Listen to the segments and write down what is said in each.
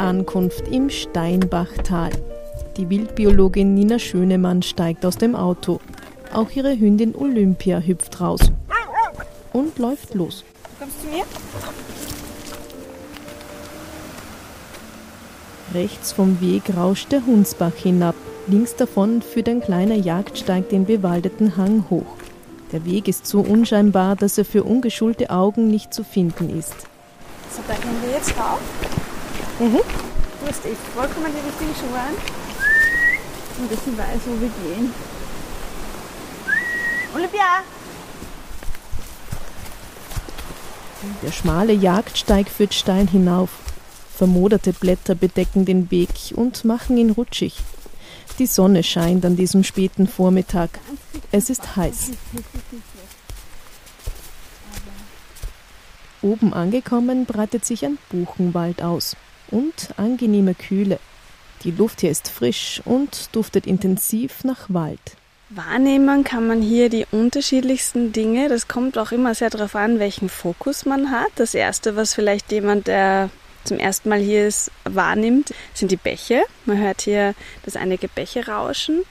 Ankunft im Steinbachtal. Die Wildbiologin Nina Schönemann steigt aus dem Auto. Auch ihre Hündin Olympia hüpft raus und läuft los. Kommst du mir? Rechts vom Weg rauscht der Hunsbach hinab. Links davon führt ein kleiner Jagdsteig den bewaldeten Hang hoch. Der Weg ist so unscheinbar, dass er für ungeschulte Augen nicht zu finden ist. So, da gehen wir jetzt rauf. Mhm. Du hast vollkommen die richtigen Schuhe an. Und ich weiß, wo wir gehen. Olympia! Der schmale Jagdsteig führt steil hinauf. Vermoderte Blätter bedecken den Weg und machen ihn rutschig. Die Sonne scheint an diesem späten Vormittag. Es ist heiß. Oben angekommen breitet sich ein Buchenwald aus und angenehme Kühle. Die Luft hier ist frisch und duftet intensiv nach Wald. Wahrnehmen kann man hier die unterschiedlichsten Dinge. Das kommt auch immer sehr darauf an, welchen Fokus man hat. Das erste, was vielleicht jemand, der zum ersten Mal hier ist, wahrnimmt, sind die Bäche. Man hört hier, dass einige Bäche rauschen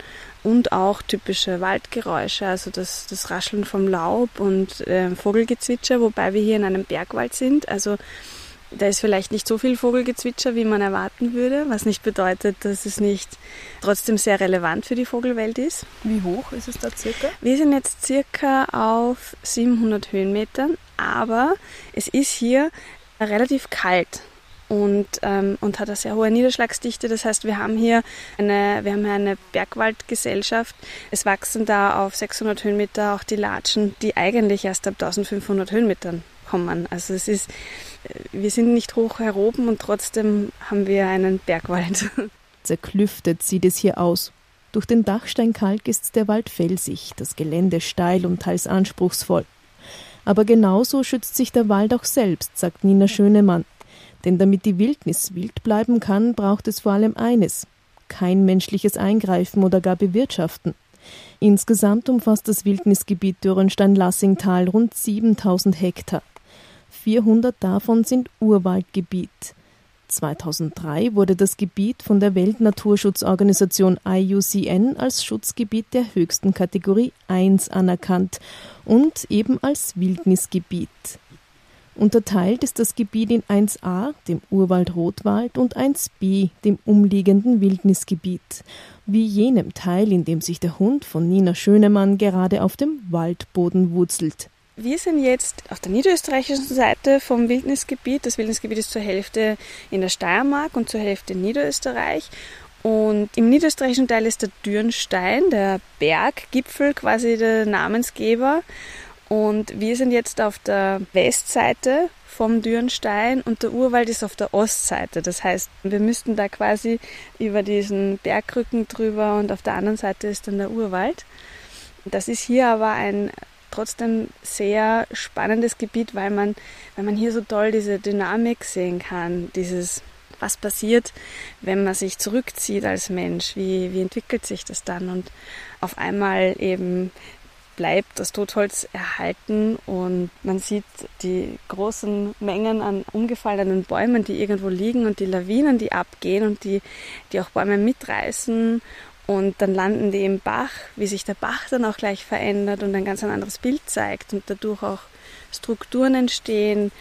und auch typische Waldgeräusche, also das, das Rascheln vom Laub und äh, Vogelgezwitscher, wobei wir hier in einem Bergwald sind. Also da ist vielleicht nicht so viel Vogelgezwitscher, wie man erwarten würde, was nicht bedeutet, dass es nicht trotzdem sehr relevant für die Vogelwelt ist. Wie hoch ist es da circa? Wir sind jetzt circa auf 700 Höhenmetern, aber es ist hier relativ kalt und, ähm, und hat eine sehr hohe Niederschlagsdichte. Das heißt, wir haben hier eine, wir haben hier eine Bergwaldgesellschaft. Es wachsen da auf 600 Höhenmeter auch die Latschen, die eigentlich erst ab 1500 Höhenmetern kommen. Also es ist, äh, wir sind nicht hoch heroben und trotzdem haben wir einen Bergwald. Zerklüftet sieht es hier aus. Durch den Dachsteinkalk ist der Wald felsig, das Gelände steil und teils anspruchsvoll. Aber genauso schützt sich der Wald auch selbst, sagt Nina Schönemann. Denn damit die Wildnis wild bleiben kann, braucht es vor allem eines kein menschliches Eingreifen oder gar Bewirtschaften. Insgesamt umfasst das Wildnisgebiet Dürrenstein-Lassingtal rund 7000 Hektar. 400 davon sind Urwaldgebiet. 2003 wurde das Gebiet von der Weltnaturschutzorganisation IUCN als Schutzgebiet der höchsten Kategorie 1 anerkannt und eben als Wildnisgebiet. Unterteilt ist das Gebiet in 1a, dem Urwald-Rotwald, und 1b, dem umliegenden Wildnisgebiet, wie jenem Teil, in dem sich der Hund von Nina Schönemann gerade auf dem Waldboden wurzelt. Wir sind jetzt auf der niederösterreichischen Seite vom Wildnisgebiet. Das Wildnisgebiet ist zur Hälfte in der Steiermark und zur Hälfte in Niederösterreich. Und im niederösterreichischen Teil ist der Dürnstein, der Berggipfel, quasi der Namensgeber. Und wir sind jetzt auf der Westseite vom Dürnstein und der Urwald ist auf der Ostseite. Das heißt, wir müssten da quasi über diesen Bergrücken drüber und auf der anderen Seite ist dann der Urwald. Das ist hier aber ein trotzdem sehr spannendes Gebiet, weil man, weil man hier so toll diese Dynamik sehen kann, dieses was passiert, wenn man sich zurückzieht als Mensch, wie, wie entwickelt sich das dann? Und auf einmal eben bleibt das Totholz erhalten und man sieht die großen Mengen an umgefallenen Bäumen, die irgendwo liegen und die Lawinen, die abgehen und die, die auch Bäume mitreißen und dann landen die im Bach, wie sich der Bach dann auch gleich verändert und ein ganz anderes Bild zeigt und dadurch auch Strukturen entstehen,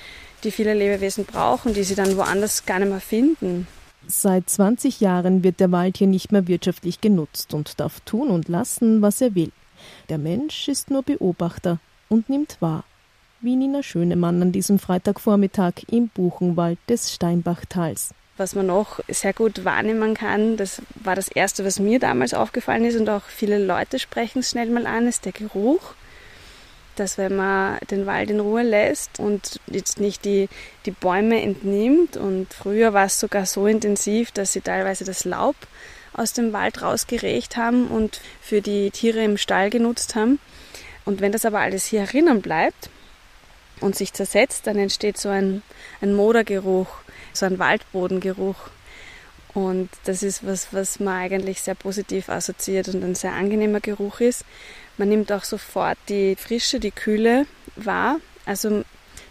die viele Lebewesen brauchen, die sie dann woanders gar nicht mehr finden. Seit 20 Jahren wird der Wald hier nicht mehr wirtschaftlich genutzt und darf tun und lassen, was er will. Der Mensch ist nur Beobachter und nimmt wahr, wie Nina Schönemann an diesem Freitagvormittag im Buchenwald des Steinbachtals. Was man noch sehr gut wahrnehmen kann, das war das Erste, was mir damals aufgefallen ist und auch viele Leute sprechen es schnell mal an, ist der Geruch. Dass wenn man den Wald in Ruhe lässt und jetzt nicht die, die Bäume entnimmt und früher war es sogar so intensiv, dass sie teilweise das Laub aus dem Wald rausgerecht haben und für die Tiere im Stall genutzt haben. Und wenn das aber alles hier erinnern bleibt und sich zersetzt, dann entsteht so ein, ein Modergeruch, so ein Waldbodengeruch. Und das ist was, was man eigentlich sehr positiv assoziiert und ein sehr angenehmer Geruch ist. Man nimmt auch sofort die Frische, die Kühle wahr. Also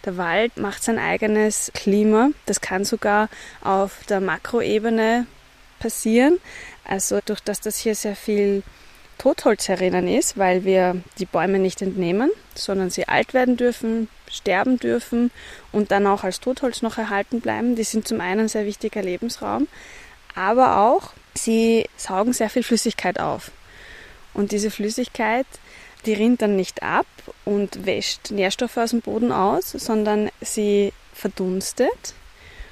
Der Wald macht sein eigenes Klima. Das kann sogar auf der Makroebene passieren. Also durch das, dass hier sehr viel Totholz herinnen ist, weil wir die Bäume nicht entnehmen, sondern sie alt werden dürfen, sterben dürfen und dann auch als Totholz noch erhalten bleiben. Die sind zum einen ein sehr wichtiger Lebensraum, aber auch sie saugen sehr viel Flüssigkeit auf. Und diese Flüssigkeit, die rinnt dann nicht ab und wäscht Nährstoffe aus dem Boden aus, sondern sie verdunstet.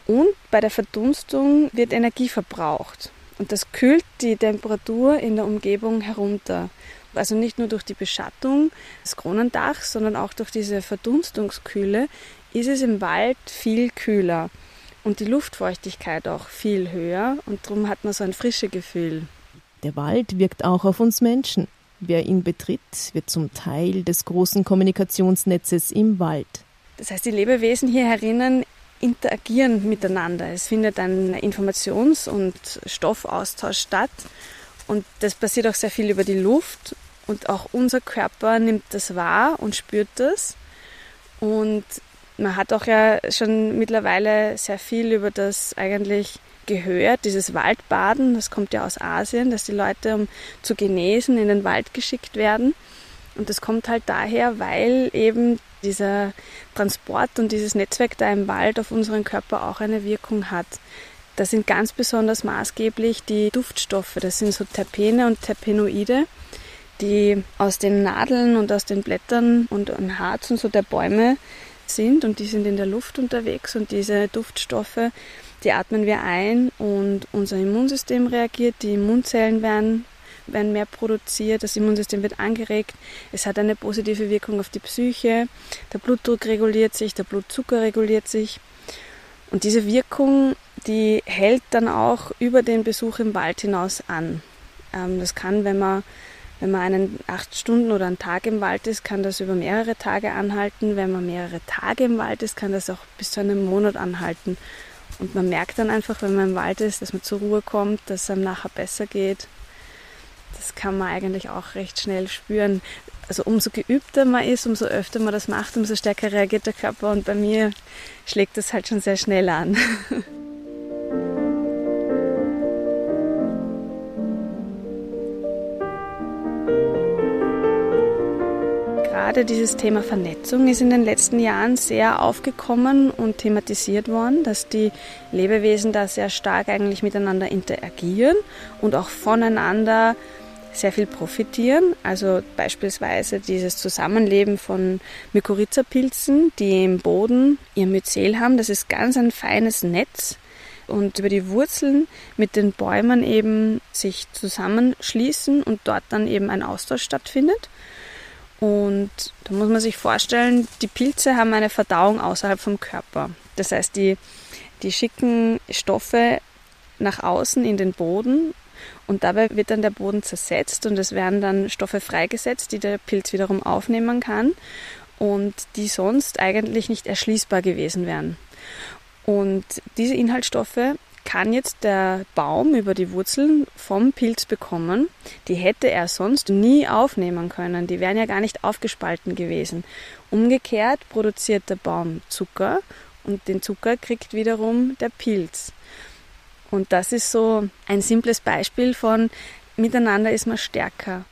Und bei der Verdunstung wird Energie verbraucht. Und das kühlt die Temperatur in der Umgebung herunter. Also nicht nur durch die Beschattung des Kronendachs, sondern auch durch diese Verdunstungskühle ist es im Wald viel kühler und die Luftfeuchtigkeit auch viel höher und darum hat man so ein frisches Gefühl. Der Wald wirkt auch auf uns Menschen. Wer ihn betritt, wird zum Teil des großen Kommunikationsnetzes im Wald. Das heißt, die Lebewesen hier herinnen interagieren miteinander. Es findet ein Informations- und Stoffaustausch statt. Und das passiert auch sehr viel über die Luft. Und auch unser Körper nimmt das wahr und spürt das. Und man hat auch ja schon mittlerweile sehr viel über das eigentlich gehört, dieses Waldbaden, das kommt ja aus Asien, dass die Leute, um zu genesen, in den Wald geschickt werden. Und das kommt halt daher, weil eben dieser Transport und dieses Netzwerk da im Wald auf unseren Körper auch eine Wirkung hat. Das sind ganz besonders maßgeblich die Duftstoffe. Das sind so Terpene und Terpenoide, die aus den Nadeln und aus den Blättern und am Harz und so der Bäume sind und die sind in der Luft unterwegs und diese Duftstoffe die atmen wir ein und unser Immunsystem reagiert, die Immunzellen werden, werden mehr produziert, das Immunsystem wird angeregt, es hat eine positive Wirkung auf die Psyche, der Blutdruck reguliert sich, der Blutzucker reguliert sich. Und diese Wirkung, die hält dann auch über den Besuch im Wald hinaus an. Ähm, das kann, wenn man, wenn man einen acht Stunden oder einen Tag im Wald ist, kann das über mehrere Tage anhalten. Wenn man mehrere Tage im Wald ist, kann das auch bis zu einem Monat anhalten. Und man merkt dann einfach, wenn man im Wald ist, dass man zur Ruhe kommt, dass es einem nachher besser geht. Das kann man eigentlich auch recht schnell spüren. Also umso geübter man ist, umso öfter man das macht, umso stärker reagiert der Körper. Und bei mir schlägt das halt schon sehr schnell an. gerade dieses Thema Vernetzung ist in den letzten Jahren sehr aufgekommen und thematisiert worden, dass die Lebewesen da sehr stark eigentlich miteinander interagieren und auch voneinander sehr viel profitieren. Also beispielsweise dieses Zusammenleben von Mykorrhizapilzen, die im Boden ihr Myzel haben. Das ist ganz ein feines Netz und über die Wurzeln mit den Bäumen eben sich zusammenschließen und dort dann eben ein Austausch stattfindet. Und da muss man sich vorstellen, die Pilze haben eine Verdauung außerhalb vom Körper. Das heißt, die, die schicken Stoffe nach außen in den Boden und dabei wird dann der Boden zersetzt und es werden dann Stoffe freigesetzt, die der Pilz wiederum aufnehmen kann und die sonst eigentlich nicht erschließbar gewesen wären. Und diese Inhaltsstoffe kann jetzt der Baum über die Wurzeln vom Pilz bekommen. Die hätte er sonst nie aufnehmen können. Die wären ja gar nicht aufgespalten gewesen. Umgekehrt produziert der Baum Zucker und den Zucker kriegt wiederum der Pilz. Und das ist so ein simples Beispiel von miteinander ist man stärker.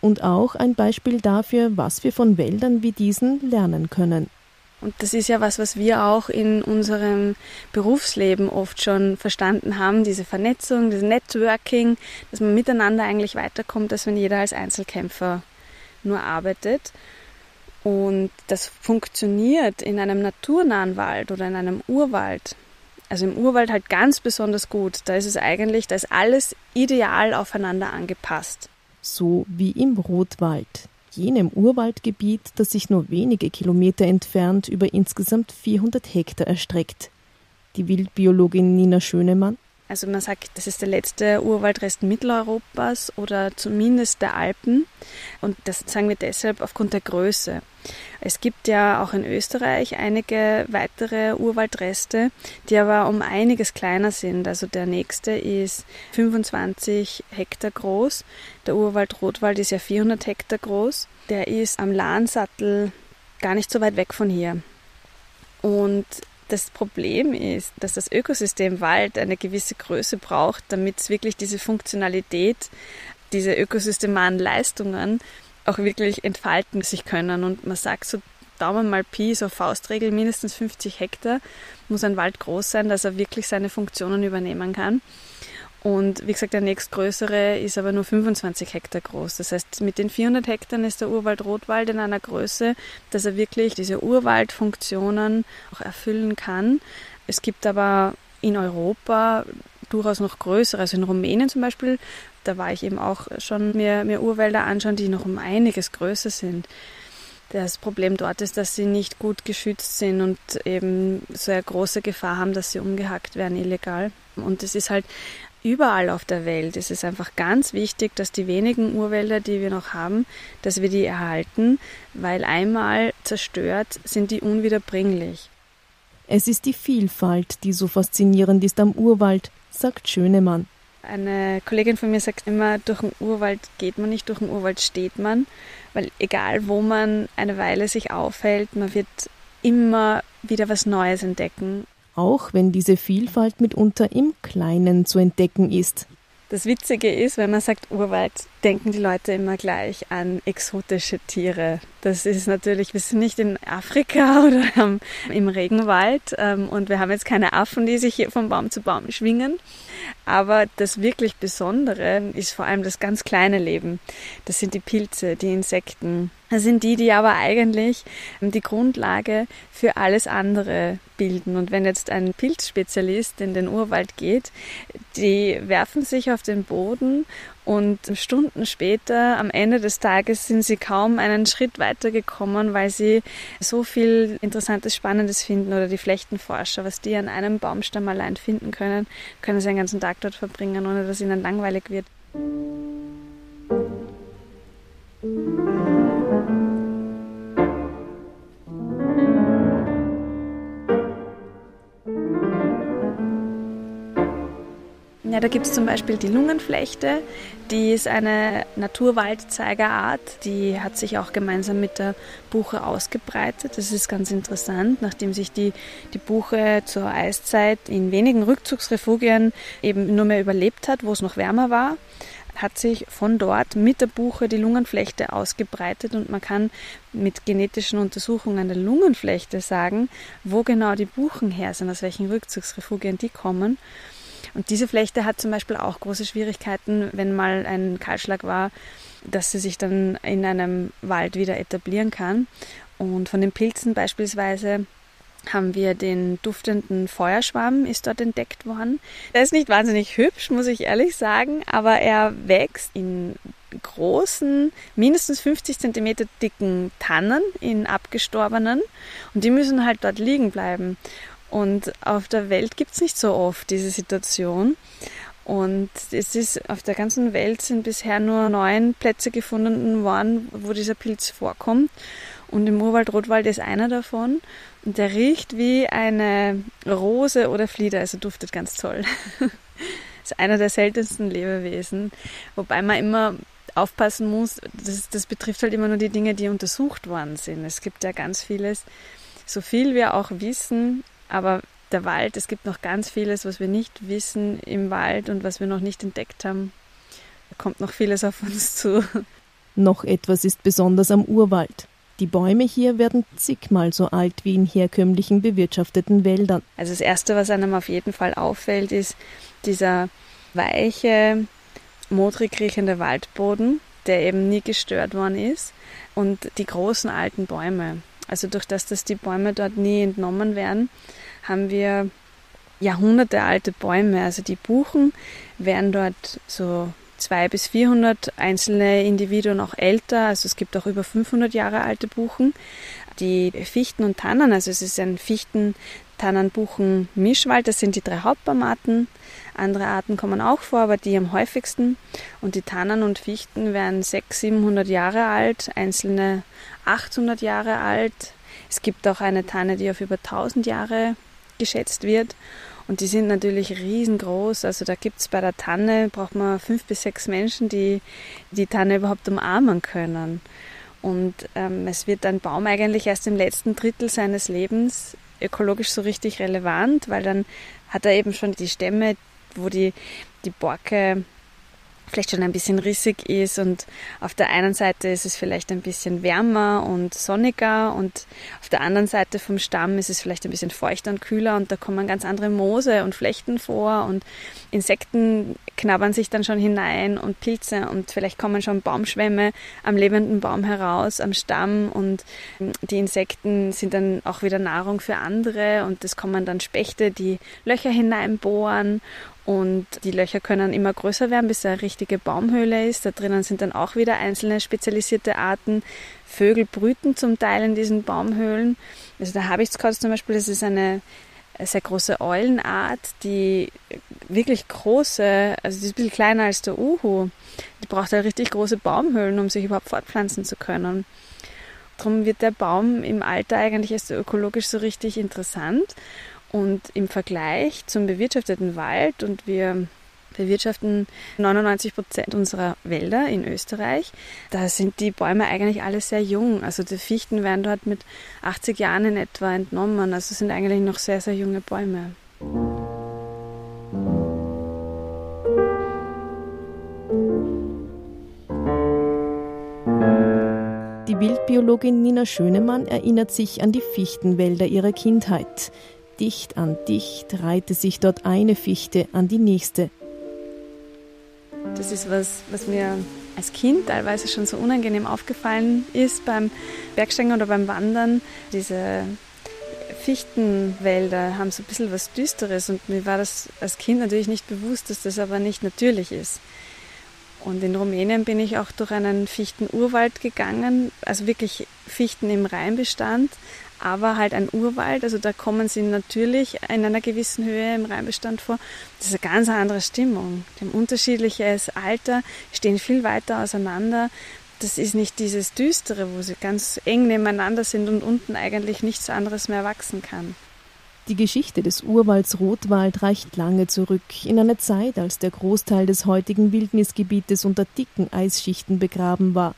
Und auch ein Beispiel dafür, was wir von Wäldern wie diesen lernen können. Und das ist ja was, was wir auch in unserem Berufsleben oft schon verstanden haben, diese Vernetzung, das Networking, dass man miteinander eigentlich weiterkommt, als wenn jeder als Einzelkämpfer nur arbeitet. Und das funktioniert in einem naturnahen Wald oder in einem Urwald. Also im Urwald halt ganz besonders gut. Da ist es eigentlich, da ist alles ideal aufeinander angepasst. So wie im Rotwald jenem Urwaldgebiet, das sich nur wenige Kilometer entfernt über insgesamt 400 Hektar erstreckt. Die Wildbiologin Nina Schönemann. Also man sagt, das ist der letzte Urwaldrest Mitteleuropas oder zumindest der Alpen. Und das sagen wir deshalb aufgrund der Größe. Es gibt ja auch in Österreich einige weitere Urwaldreste, die aber um einiges kleiner sind. Also der nächste ist 25 Hektar groß. Der Urwald Rotwald ist ja 400 Hektar groß. Der ist am Lahnsattel gar nicht so weit weg von hier. Und das Problem ist, dass das Ökosystem Wald eine gewisse Größe braucht, damit es wirklich diese Funktionalität, diese ökosystemaren Leistungen auch wirklich entfalten sich können. Und man sagt so Daumen mal Pi, so Faustregel, mindestens 50 Hektar muss ein Wald groß sein, dass er wirklich seine Funktionen übernehmen kann. Und wie gesagt, der nächstgrößere ist aber nur 25 Hektar groß. Das heißt, mit den 400 Hektar ist der Urwald Rotwald in einer Größe, dass er wirklich diese Urwaldfunktionen auch erfüllen kann. Es gibt aber in Europa durchaus noch größere, also in Rumänien zum Beispiel, da war ich eben auch schon mir, mir Urwälder anschauen, die noch um einiges größer sind. Das Problem dort ist, dass sie nicht gut geschützt sind und eben so eine große Gefahr haben, dass sie umgehackt werden illegal. Und es ist halt überall auf der Welt. Es ist einfach ganz wichtig, dass die wenigen Urwälder, die wir noch haben, dass wir die erhalten, weil einmal zerstört sind die unwiederbringlich. Es ist die Vielfalt, die so faszinierend ist am Urwald, sagt Schönemann. Eine Kollegin von mir sagt immer, durch den Urwald geht man nicht, durch den Urwald steht man, weil egal wo man eine Weile sich aufhält, man wird immer wieder was Neues entdecken. Auch wenn diese Vielfalt mitunter im Kleinen zu entdecken ist. Das Witzige ist, wenn man sagt Urwald, denken die Leute immer gleich an exotische Tiere. Das ist natürlich, wir sind nicht in Afrika oder im Regenwald ähm, und wir haben jetzt keine Affen, die sich hier von Baum zu Baum schwingen. Aber das wirklich Besondere ist vor allem das ganz kleine Leben. Das sind die Pilze, die Insekten. Das sind die, die aber eigentlich die Grundlage für alles andere bilden. Und wenn jetzt ein Pilzspezialist in den Urwald geht, die werfen sich auf den Boden und Stunden später, am Ende des Tages, sind sie kaum einen Schritt weiter gekommen, weil sie so viel Interessantes, Spannendes finden oder die Flechtenforscher, was die an einem Baumstamm allein finden können, können sie einen ganzen Tag dort verbringen, ohne dass ihnen langweilig wird. Ja, da gibt es zum Beispiel die Lungenflechte, die ist eine Naturwaldzeigerart, die hat sich auch gemeinsam mit der Buche ausgebreitet. Das ist ganz interessant, nachdem sich die, die Buche zur Eiszeit in wenigen Rückzugsrefugien eben nur mehr überlebt hat, wo es noch wärmer war hat sich von dort mit der Buche die Lungenflechte ausgebreitet und man kann mit genetischen Untersuchungen der Lungenflechte sagen, wo genau die Buchen her sind, aus welchen Rückzugsrefugien die kommen. Und diese Flechte hat zum Beispiel auch große Schwierigkeiten, wenn mal ein Kahlschlag war, dass sie sich dann in einem Wald wieder etablieren kann. Und von den Pilzen beispielsweise haben wir den duftenden Feuerschwamm, ist dort entdeckt worden. Der ist nicht wahnsinnig hübsch, muss ich ehrlich sagen, aber er wächst in großen, mindestens 50 cm dicken Tannen, in abgestorbenen. Und die müssen halt dort liegen bleiben. Und auf der Welt gibt es nicht so oft diese Situation. Und es ist auf der ganzen Welt sind bisher nur neun Plätze gefunden worden, wo dieser Pilz vorkommt. Und im Urwald Rotwald ist einer davon. Und der riecht wie eine Rose oder Flieder, also duftet ganz toll. ist einer der seltensten Lebewesen. Wobei man immer aufpassen muss, das, das betrifft halt immer nur die Dinge, die untersucht worden sind. Es gibt ja ganz vieles. So viel wir auch wissen, aber der Wald, es gibt noch ganz vieles, was wir nicht wissen im Wald und was wir noch nicht entdeckt haben. Da kommt noch vieles auf uns zu. Noch etwas ist besonders am Urwald. Die Bäume hier werden zigmal so alt wie in herkömmlichen bewirtschafteten Wäldern. Also das Erste, was einem auf jeden Fall auffällt, ist dieser weiche, modrig riechende Waldboden, der eben nie gestört worden ist und die großen alten Bäume. Also durch das, dass die Bäume dort nie entnommen werden, haben wir Jahrhunderte alte Bäume. Also die Buchen werden dort so zwei bis 400 einzelne Individuen auch älter. Also es gibt auch über 500 Jahre alte Buchen. Die Fichten und Tannen, also es ist ein Fichten, Tannen, Buchen, Mischwald, das sind die drei Hauptbaumarten. Andere Arten kommen auch vor, aber die am häufigsten. Und die Tannen und Fichten werden 600, 700 Jahre alt, einzelne 800 Jahre alt. Es gibt auch eine Tanne, die auf über 1000 Jahre geschätzt wird. Und die sind natürlich riesengroß. Also da gibt es bei der Tanne, braucht man fünf bis sechs Menschen, die die Tanne überhaupt umarmen können. Und ähm, es wird ein Baum eigentlich erst im letzten Drittel seines Lebens ökologisch so richtig relevant, weil dann hat er eben schon die Stämme, wo die, die Borke vielleicht schon ein bisschen rissig ist und auf der einen Seite ist es vielleicht ein bisschen wärmer und sonniger und auf der anderen Seite vom Stamm ist es vielleicht ein bisschen feuchter und kühler und da kommen ganz andere Moose und Flechten vor und Insekten knabbern sich dann schon hinein und Pilze und vielleicht kommen schon Baumschwämme am lebenden Baum heraus, am Stamm und die Insekten sind dann auch wieder Nahrung für andere und es kommen dann Spechte, die Löcher hineinbohren und die Löcher können immer größer werden, bis eine richtige Baumhöhle ist. Da drinnen sind dann auch wieder einzelne spezialisierte Arten. Vögel brüten zum Teil in diesen Baumhöhlen. Also der Habichtskotz zum Beispiel, das ist eine sehr große Eulenart, die wirklich große, also die ist ein bisschen kleiner als der Uhu. Die braucht halt richtig große Baumhöhlen, um sich überhaupt fortpflanzen zu können. Darum wird der Baum im Alter eigentlich erst ökologisch so richtig interessant. Und im Vergleich zum bewirtschafteten Wald, und wir bewirtschaften 99 Prozent unserer Wälder in Österreich, da sind die Bäume eigentlich alle sehr jung. Also die Fichten werden dort mit 80 Jahren in etwa entnommen. Also sind eigentlich noch sehr, sehr junge Bäume. Die Wildbiologin Nina Schönemann erinnert sich an die Fichtenwälder ihrer Kindheit. Dicht an dicht reihte sich dort eine Fichte an die nächste. Das ist was, was mir als Kind teilweise schon so unangenehm aufgefallen ist beim Bergsteigen oder beim Wandern. Diese Fichtenwälder haben so ein bisschen was Düsteres und mir war das als Kind natürlich nicht bewusst, dass das aber nicht natürlich ist. Und in Rumänien bin ich auch durch einen Fichtenurwald gegangen, also wirklich Fichten im Rheinbestand, aber halt ein Urwald, also da kommen sie natürlich in einer gewissen Höhe im Rheinbestand vor. Das ist eine ganz andere Stimmung. Die haben unterschiedliches Alter, stehen viel weiter auseinander. Das ist nicht dieses Düstere, wo sie ganz eng nebeneinander sind und unten eigentlich nichts anderes mehr wachsen kann. Die Geschichte des Urwalds Rotwald reicht lange zurück, in eine Zeit, als der Großteil des heutigen Wildnisgebietes unter dicken Eisschichten begraben war.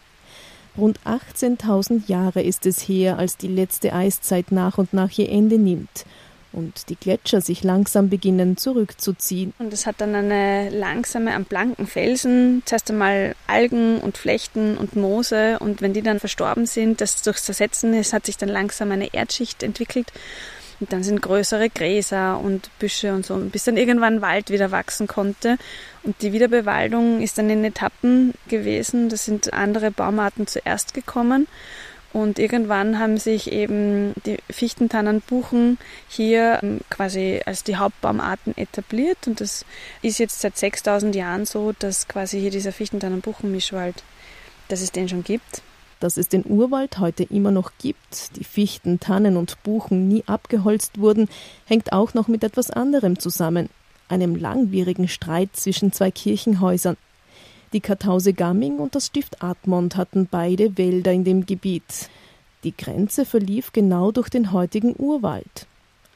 Rund 18.000 Jahre ist es her, als die letzte Eiszeit nach und nach ihr Ende nimmt und die Gletscher sich langsam beginnen zurückzuziehen. Und es hat dann eine langsame am blanken Felsen, zuerst einmal Algen und Flechten und Moose und wenn die dann verstorben sind, das durch Zersetzen ist, hat sich dann langsam eine Erdschicht entwickelt und dann sind größere Gräser und Büsche und so, bis dann irgendwann Wald wieder wachsen konnte. Und die Wiederbewaldung ist dann in Etappen gewesen. Da sind andere Baumarten zuerst gekommen. Und irgendwann haben sich eben die Fichten, Tannen, Buchen hier ähm, quasi als die Hauptbaumarten etabliert. Und das ist jetzt seit 6000 Jahren so, dass quasi hier dieser Fichten, Tannen, Buchen-Mischwald, dass es den schon gibt. Dass es den Urwald heute immer noch gibt, die Fichten, Tannen und Buchen nie abgeholzt wurden, hängt auch noch mit etwas anderem zusammen, einem langwierigen Streit zwischen zwei Kirchenhäusern. Die Kartause Gamming und das Stift Admont hatten beide Wälder in dem Gebiet. Die Grenze verlief genau durch den heutigen Urwald.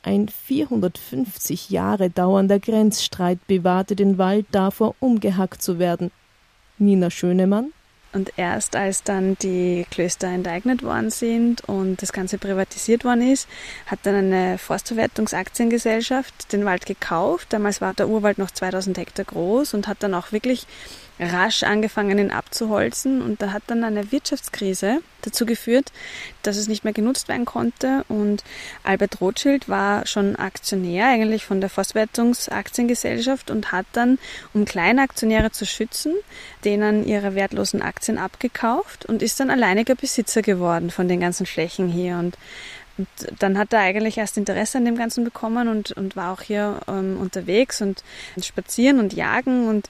Ein 450 Jahre dauernder Grenzstreit bewahrte den Wald davor, umgehackt zu werden. Nina Schönemann und erst als dann die Klöster enteignet worden sind und das Ganze privatisiert worden ist, hat dann eine Forstverwertungsaktiengesellschaft den Wald gekauft. Damals war der Urwald noch 2000 Hektar groß und hat dann auch wirklich rasch angefangen, ihn abzuholzen. Und da hat dann eine Wirtschaftskrise dazu geführt, dass es nicht mehr genutzt werden konnte. Und Albert Rothschild war schon Aktionär eigentlich von der Forstwertungsaktiengesellschaft und hat dann, um kleine Aktionäre zu schützen, denen ihre wertlosen Aktien abgekauft und ist dann alleiniger Besitzer geworden von den ganzen Flächen hier. Und und dann hat er eigentlich erst Interesse an dem Ganzen bekommen und, und war auch hier ähm, unterwegs und spazieren und jagen und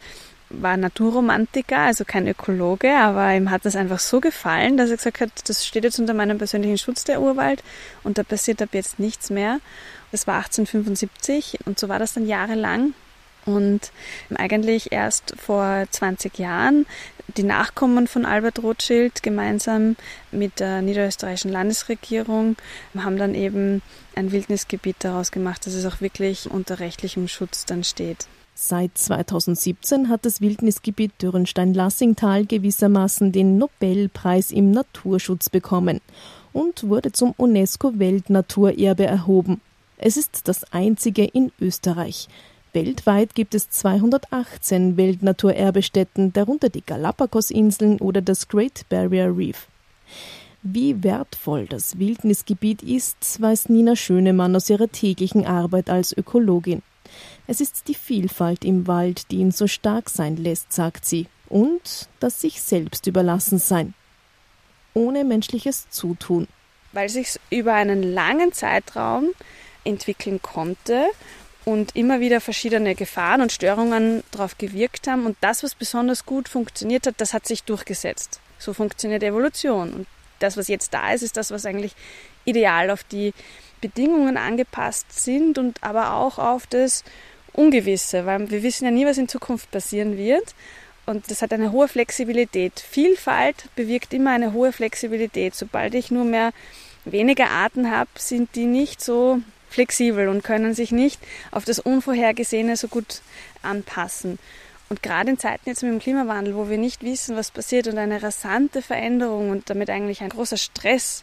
war Naturromantiker, also kein Ökologe, aber ihm hat das einfach so gefallen, dass er gesagt hat, das steht jetzt unter meinem persönlichen Schutz der Urwald und da passiert ab jetzt nichts mehr. Das war 1875 und so war das dann jahrelang. Und eigentlich erst vor 20 Jahren die Nachkommen von Albert Rothschild gemeinsam mit der niederösterreichischen Landesregierung haben dann eben ein Wildnisgebiet daraus gemacht, dass es auch wirklich unter rechtlichem Schutz dann steht. Seit 2017 hat das Wildnisgebiet Dürrenstein-Lassingtal gewissermaßen den Nobelpreis im Naturschutz bekommen und wurde zum UNESCO-Weltnaturerbe erhoben. Es ist das einzige in Österreich. Weltweit gibt es 218 Weltnaturerbestätten, darunter die Galapagos-Inseln oder das Great Barrier Reef. Wie wertvoll das Wildnisgebiet ist, weiß Nina Schönemann aus ihrer täglichen Arbeit als Ökologin. Es ist die Vielfalt im Wald, die ihn so stark sein lässt, sagt sie, und das sich selbst überlassen sein. Ohne menschliches Zutun. Weil sich über einen langen Zeitraum entwickeln konnte und immer wieder verschiedene Gefahren und Störungen darauf gewirkt haben. Und das, was besonders gut funktioniert hat, das hat sich durchgesetzt. So funktioniert Evolution. Und das, was jetzt da ist, ist das, was eigentlich ideal auf die Bedingungen angepasst sind und aber auch auf das Ungewisse, weil wir wissen ja nie, was in Zukunft passieren wird. Und das hat eine hohe Flexibilität. Vielfalt bewirkt immer eine hohe Flexibilität. Sobald ich nur mehr weniger Arten habe, sind die nicht so flexibel und können sich nicht auf das Unvorhergesehene so gut anpassen. Und gerade in Zeiten jetzt mit dem Klimawandel, wo wir nicht wissen, was passiert und eine rasante Veränderung und damit eigentlich ein großer Stress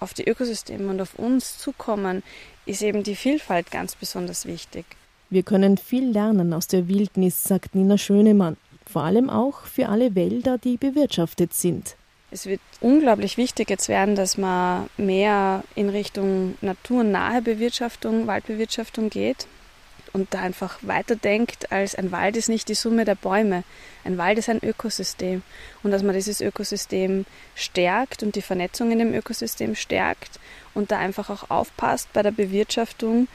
auf die Ökosysteme und auf uns zukommen, ist eben die Vielfalt ganz besonders wichtig. Wir können viel lernen aus der Wildnis, sagt Nina Schönemann. Vor allem auch für alle Wälder, die bewirtschaftet sind. Es wird unglaublich wichtig jetzt werden, dass man mehr in Richtung naturnahe Bewirtschaftung, Waldbewirtschaftung geht und da einfach weiterdenkt, als ein Wald ist nicht die Summe der Bäume. Ein Wald ist ein Ökosystem und dass man dieses Ökosystem stärkt und die Vernetzung in dem Ökosystem stärkt und da einfach auch aufpasst bei der Bewirtschaftung,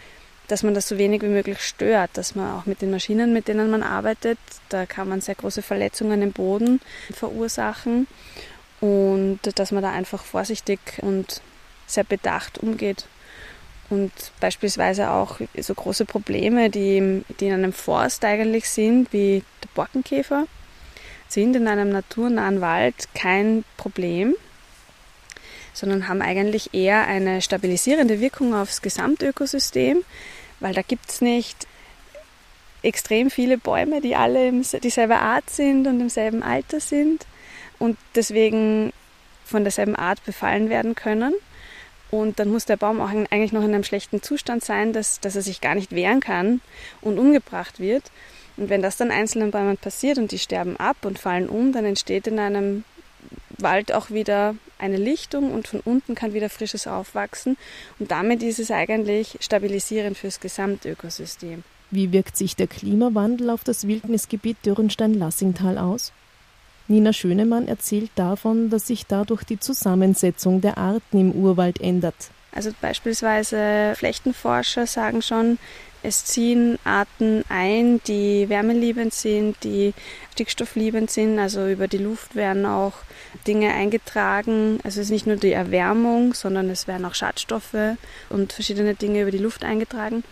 dass man das so wenig wie möglich stört, dass man auch mit den Maschinen, mit denen man arbeitet, da kann man sehr große Verletzungen im Boden verursachen und dass man da einfach vorsichtig und sehr bedacht umgeht. Und beispielsweise auch so große Probleme, die, die in einem Forst eigentlich sind, wie der Borkenkäfer, sind in einem naturnahen Wald kein Problem, sondern haben eigentlich eher eine stabilisierende Wirkung aufs Gesamtökosystem, weil da gibt es nicht extrem viele Bäume, die alle dieselbe Art sind und im selben Alter sind und deswegen von derselben Art befallen werden können. Und dann muss der Baum auch eigentlich noch in einem schlechten Zustand sein, dass, dass er sich gar nicht wehren kann und umgebracht wird. Und wenn das dann einzelnen Bäumen passiert und die sterben ab und fallen um, dann entsteht in einem Wald auch wieder eine Lichtung und von unten kann wieder frisches aufwachsen. Und damit ist es eigentlich stabilisierend fürs Gesamtökosystem. Wie wirkt sich der Klimawandel auf das Wildnisgebiet Dürrenstein-Lassingtal aus? Nina Schönemann erzählt davon, dass sich dadurch die Zusammensetzung der Arten im Urwald ändert. Also beispielsweise Flechtenforscher sagen schon, es ziehen Arten ein, die wärmeliebend sind, die stickstoffliebend sind. Also über die Luft werden auch Dinge eingetragen. Also es ist nicht nur die Erwärmung, sondern es werden auch Schadstoffe und verschiedene Dinge über die Luft eingetragen.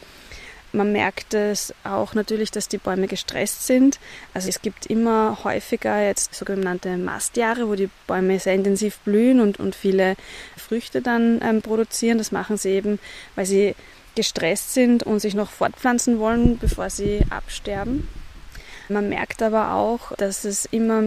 Man merkt es auch natürlich, dass die Bäume gestresst sind. Also es gibt immer häufiger jetzt sogenannte Mastjahre, wo die Bäume sehr intensiv blühen und, und viele Früchte dann ähm, produzieren. Das machen sie eben, weil sie gestresst sind und sich noch fortpflanzen wollen, bevor sie absterben. Man merkt aber auch, dass es immer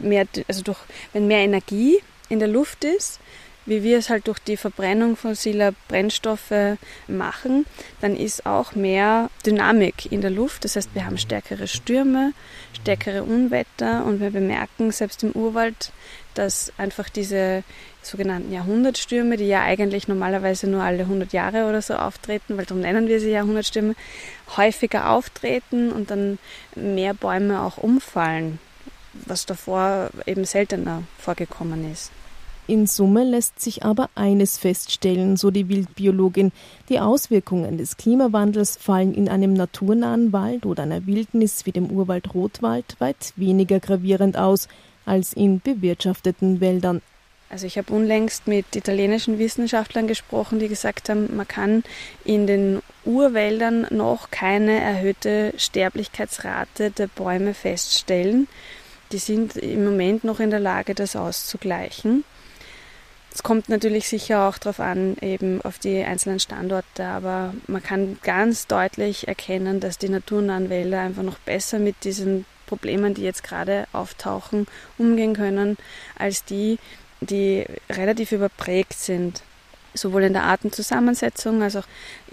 mehr, also durch, wenn mehr Energie in der Luft ist, wie wir es halt durch die Verbrennung fossiler Brennstoffe machen, dann ist auch mehr Dynamik in der Luft. Das heißt, wir haben stärkere Stürme, stärkere Unwetter und wir bemerken selbst im Urwald, dass einfach diese sogenannten Jahrhundertstürme, die ja eigentlich normalerweise nur alle 100 Jahre oder so auftreten, weil darum nennen wir sie Jahrhundertstürme, häufiger auftreten und dann mehr Bäume auch umfallen, was davor eben seltener vorgekommen ist. In Summe lässt sich aber eines feststellen, so die Wildbiologin. Die Auswirkungen des Klimawandels fallen in einem naturnahen Wald oder einer Wildnis wie dem Urwald Rotwald weit weniger gravierend aus als in bewirtschafteten Wäldern. Also ich habe unlängst mit italienischen Wissenschaftlern gesprochen, die gesagt haben, man kann in den Urwäldern noch keine erhöhte Sterblichkeitsrate der Bäume feststellen. Die sind im Moment noch in der Lage, das auszugleichen. Es kommt natürlich sicher auch darauf an, eben auf die einzelnen Standorte, aber man kann ganz deutlich erkennen, dass die naturnahen Wälder einfach noch besser mit diesen Problemen, die jetzt gerade auftauchen, umgehen können, als die, die relativ überprägt sind. sowohl in der Artenzusammensetzung als auch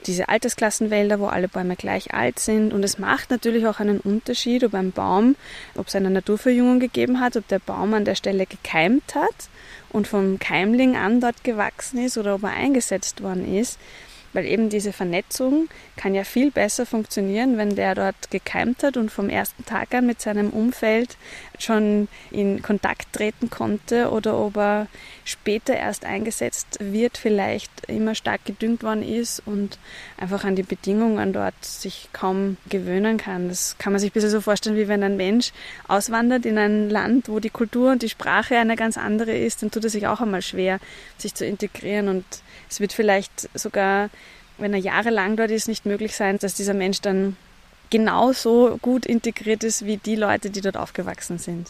diese Altersklassenwälder, wo alle Bäume gleich alt sind. Und es macht natürlich auch einen Unterschied, ob ein Baum, ob es eine Naturverjüngung gegeben hat, ob der Baum an der Stelle gekeimt hat und vom Keimling an dort gewachsen ist oder ob er eingesetzt worden ist. Weil eben diese Vernetzung kann ja viel besser funktionieren, wenn der dort gekeimt hat und vom ersten Tag an mit seinem Umfeld schon in Kontakt treten konnte oder ob er später erst eingesetzt wird, vielleicht immer stark gedüngt worden ist und einfach an die Bedingungen dort sich kaum gewöhnen kann. Das kann man sich ein bisschen so vorstellen, wie wenn ein Mensch auswandert in ein Land, wo die Kultur und die Sprache eine ganz andere ist, dann tut es sich auch einmal schwer, sich zu integrieren und es wird vielleicht sogar, wenn er jahrelang dort ist, nicht möglich sein, dass dieser Mensch dann genauso gut integriert ist wie die Leute, die dort aufgewachsen sind.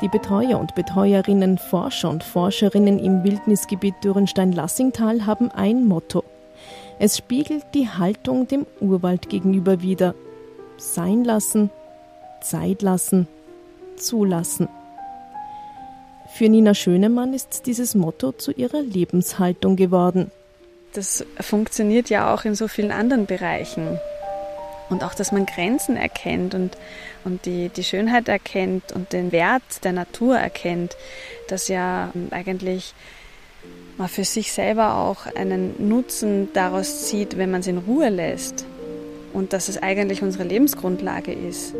Die Betreuer und Betreuerinnen, Forscher und Forscherinnen im Wildnisgebiet Dürrenstein-Lassingtal haben ein Motto. Es spiegelt die Haltung dem Urwald gegenüber wider. Sein lassen, Zeit lassen, zulassen. Für Nina Schönemann ist dieses Motto zu ihrer Lebenshaltung geworden. Das funktioniert ja auch in so vielen anderen Bereichen. Und auch, dass man Grenzen erkennt und, und die, die Schönheit erkennt und den Wert der Natur erkennt, dass ja eigentlich man für sich selber auch einen Nutzen daraus zieht, wenn man es in Ruhe lässt. Und dass es eigentlich unsere Lebensgrundlage ist.